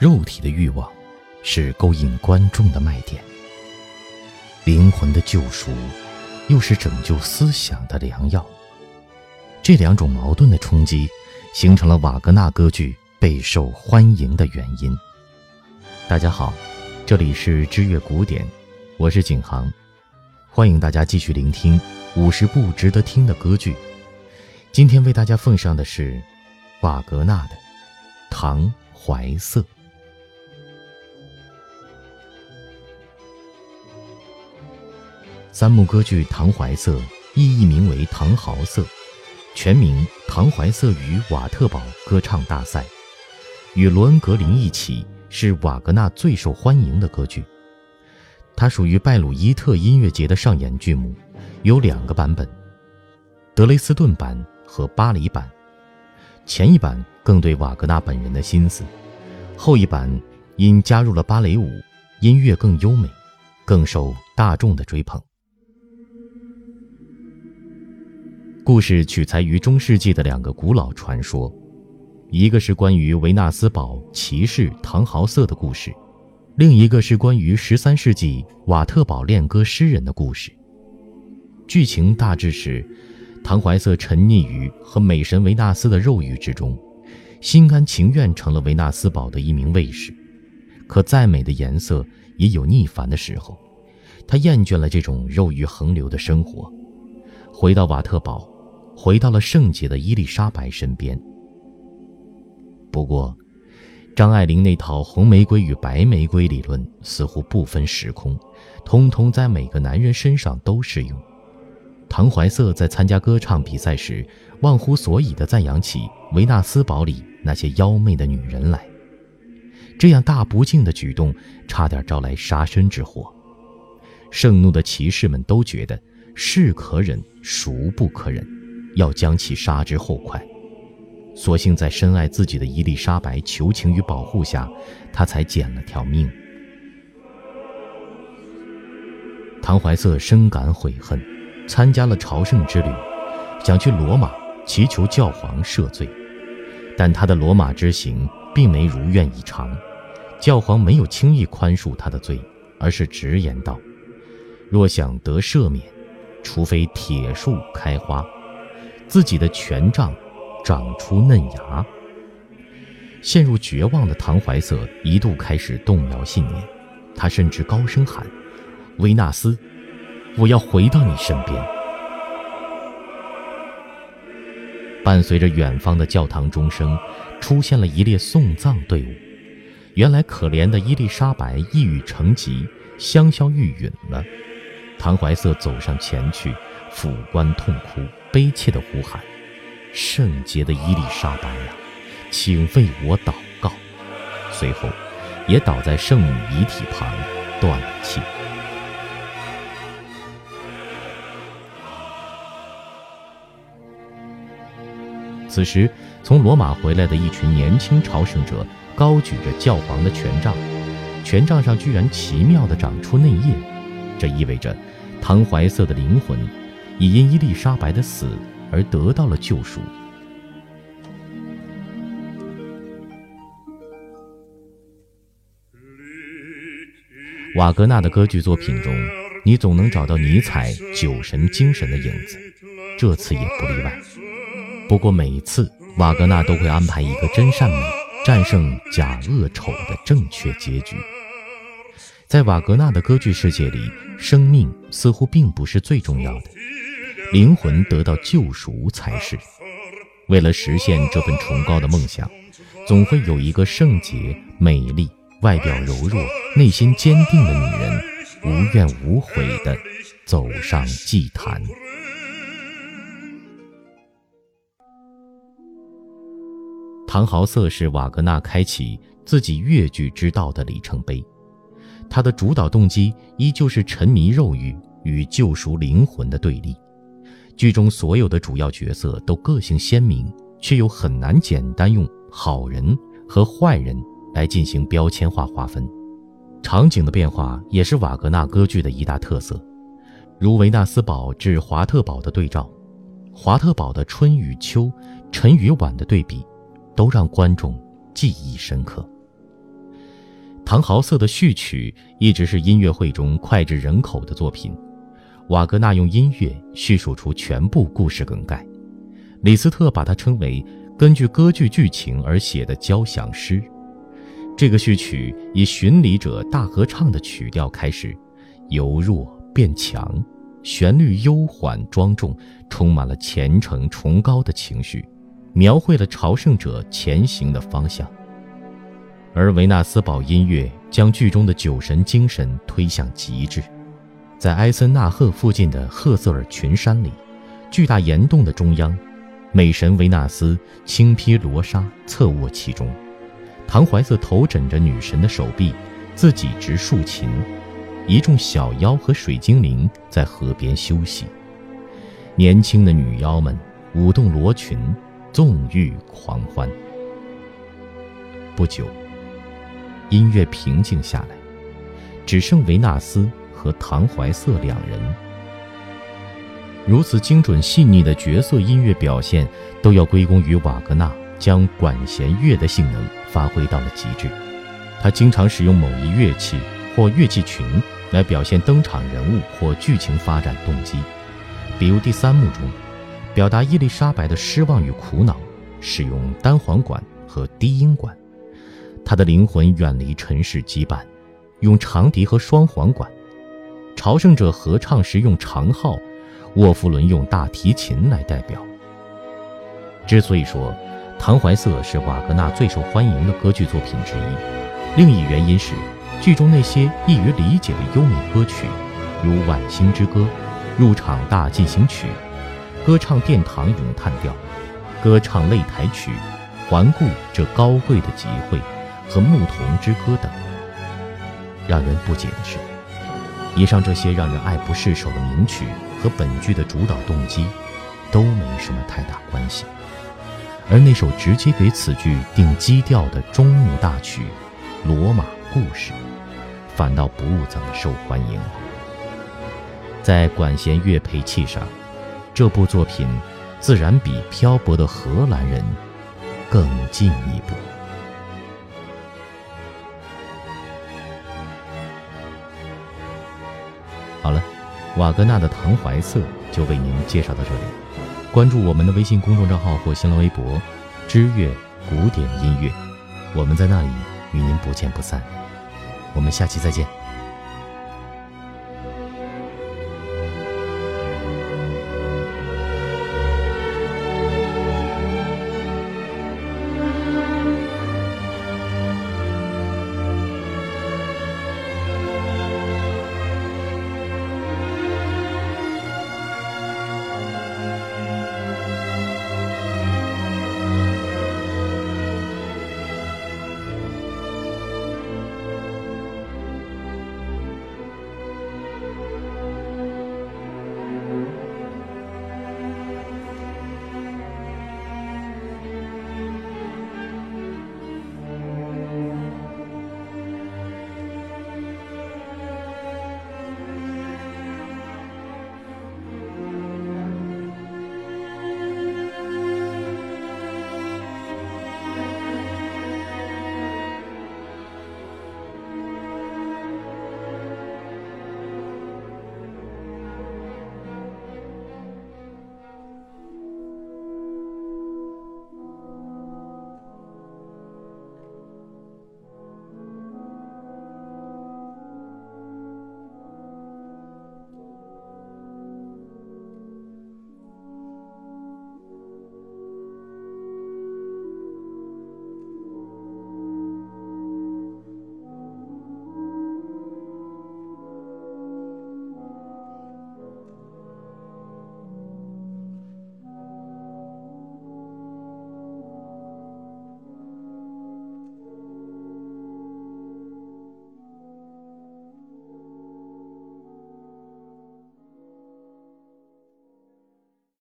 肉体的欲望是勾引观众的卖点，灵魂的救赎又是拯救思想的良药。这两种矛盾的冲击，形成了瓦格纳歌剧备受欢迎的原因。大家好，这里是知乐古典，我是景航，欢迎大家继续聆听五十部值得听的歌剧。今天为大家奉上的是瓦格纳的《唐怀瑟》。三幕歌剧《唐怀瑟》意译名为《唐豪瑟》，全名《唐怀瑟与瓦特堡歌唱大赛》，与罗恩格林一起是瓦格纳最受欢迎的歌剧。它属于拜鲁伊特音乐节的上演剧目，有两个版本：德雷斯顿版和巴黎版。前一版更对瓦格纳本人的心思，后一版因加入了芭蕾舞，音乐更优美，更受大众的追捧。故事取材于中世纪的两个古老传说，一个是关于维纳斯堡骑士唐豪瑟的故事，另一个是关于十三世纪瓦特堡恋歌诗人的故事。剧情大致是，唐怀瑟沉溺于和美神维纳斯的肉欲之中，心甘情愿成了维纳斯堡的一名卫士。可再美的颜色也有腻烦的时候，他厌倦了这种肉欲横流的生活，回到瓦特堡。回到了圣洁的伊丽莎白身边。不过，张爱玲那套红玫瑰与白玫瑰理论似乎不分时空，通通在每个男人身上都适用。唐怀瑟在参加歌唱比赛时，忘乎所以地赞扬起维纳斯堡里那些妖媚的女人来，这样大不敬的举动，差点招来杀身之祸。盛怒的骑士们都觉得是可忍，孰不可忍。要将其杀之后快，所幸在深爱自己的伊丽莎白求情与保护下，他才捡了条命。唐怀瑟深感悔恨，参加了朝圣之旅，想去罗马祈求教皇赦罪，但他的罗马之行并没如愿以偿，教皇没有轻易宽恕他的罪，而是直言道：“若想得赦免，除非铁树开花。”自己的权杖长出嫩芽，陷入绝望的唐怀瑟一度开始动摇信念，他甚至高声喊：“维纳斯，我要回到你身边。”伴随着远方的教堂钟声，出现了一列送葬队伍。原来可怜的伊丽莎白一语成疾，香消玉殒了。唐怀瑟走上前去，俯观痛哭。悲切的呼喊：“圣洁的伊丽莎白啊，请为我祷告！”随后，也倒在圣女遗体旁，断了气。此时，从罗马回来的一群年轻朝圣者高举着教皇的权杖，权杖上居然奇妙地长出嫩叶，这意味着唐怀瑟的灵魂。已因伊丽莎白的死而得到了救赎。瓦格纳的歌剧作品中，你总能找到尼采酒神精神的影子，这次也不例外。不过每次瓦格纳都会安排一个真善美战胜假恶丑的正确结局。在瓦格纳的歌剧世界里，生命似乎并不是最重要的。灵魂得到救赎才是。为了实现这份崇高的梦想，总会有一个圣洁、美丽、外表柔弱、内心坚定的女人，无怨无悔地走上祭坛。唐豪瑟是瓦格纳开启自己越剧之道的里程碑，他的主导动机依旧是沉迷肉欲与救赎灵魂的对立。剧中所有的主要角色都个性鲜明，却又很难简单用好人和坏人来进行标签化划分。场景的变化也是瓦格纳歌剧的一大特色，如维纳斯堡至华特堡的对照，华特堡的春与秋、晨与晚的对比，都让观众记忆深刻。唐豪瑟的序曲一直是音乐会中脍炙人口的作品。瓦格纳用音乐叙述出全部故事梗概，李斯特把它称为根据歌剧剧情而写的交响诗。这个序曲以巡礼者大合唱的曲调开始，由弱变强，旋律悠缓庄重，充满了虔诚崇高的情绪，描绘了朝圣者前行的方向。而维纳斯堡音乐将剧中的酒神精神推向极致，在埃森纳赫附近的赫瑟尔群山里，巨大岩洞的中央，美神维纳斯轻披罗纱，侧卧其中。唐怀瑟头枕着女神的手臂，自己执竖琴，一众小妖和水精灵在河边休息。年轻的女妖们舞动罗裙，纵欲狂欢。不久，音乐平静下来，只剩维纳斯和唐怀瑟两人。如此精准细腻的角色音乐表现，都要归功于瓦格纳。将管弦乐的性能发挥到了极致，他经常使用某一乐器或乐器群来表现登场人物或剧情发展动机。比如第三幕中，表达伊丽莎白的失望与苦恼，使用单簧管和低音管；他的灵魂远离尘世羁绊，用长笛和双簧管；朝圣者合唱时用长号，沃夫伦用大提琴来代表。之所以说，《唐怀瑟》是瓦格纳最受欢迎的歌剧作品之一，另一原因是剧中那些易于理解的优美歌曲，如《晚星之歌》《入场大进行曲》《歌唱殿堂咏叹调》《歌唱擂台曲》《环顾这高贵的集会》和《牧童之歌》等。让人不解的是，以上这些让人爱不释手的名曲和本剧的主导动机，都没什么太大关系。而那首直接给此剧定基调的中幕大曲《罗马故事》，反倒不怎么受欢迎。在管弦乐配器上，这部作品自然比《漂泊的荷兰人》更进一步。好了，瓦格纳的《唐怀瑟》就为您介绍到这里。关注我们的微信公众账号或新浪微博“知乐古典音乐”，我们在那里与您不见不散。我们下期再见。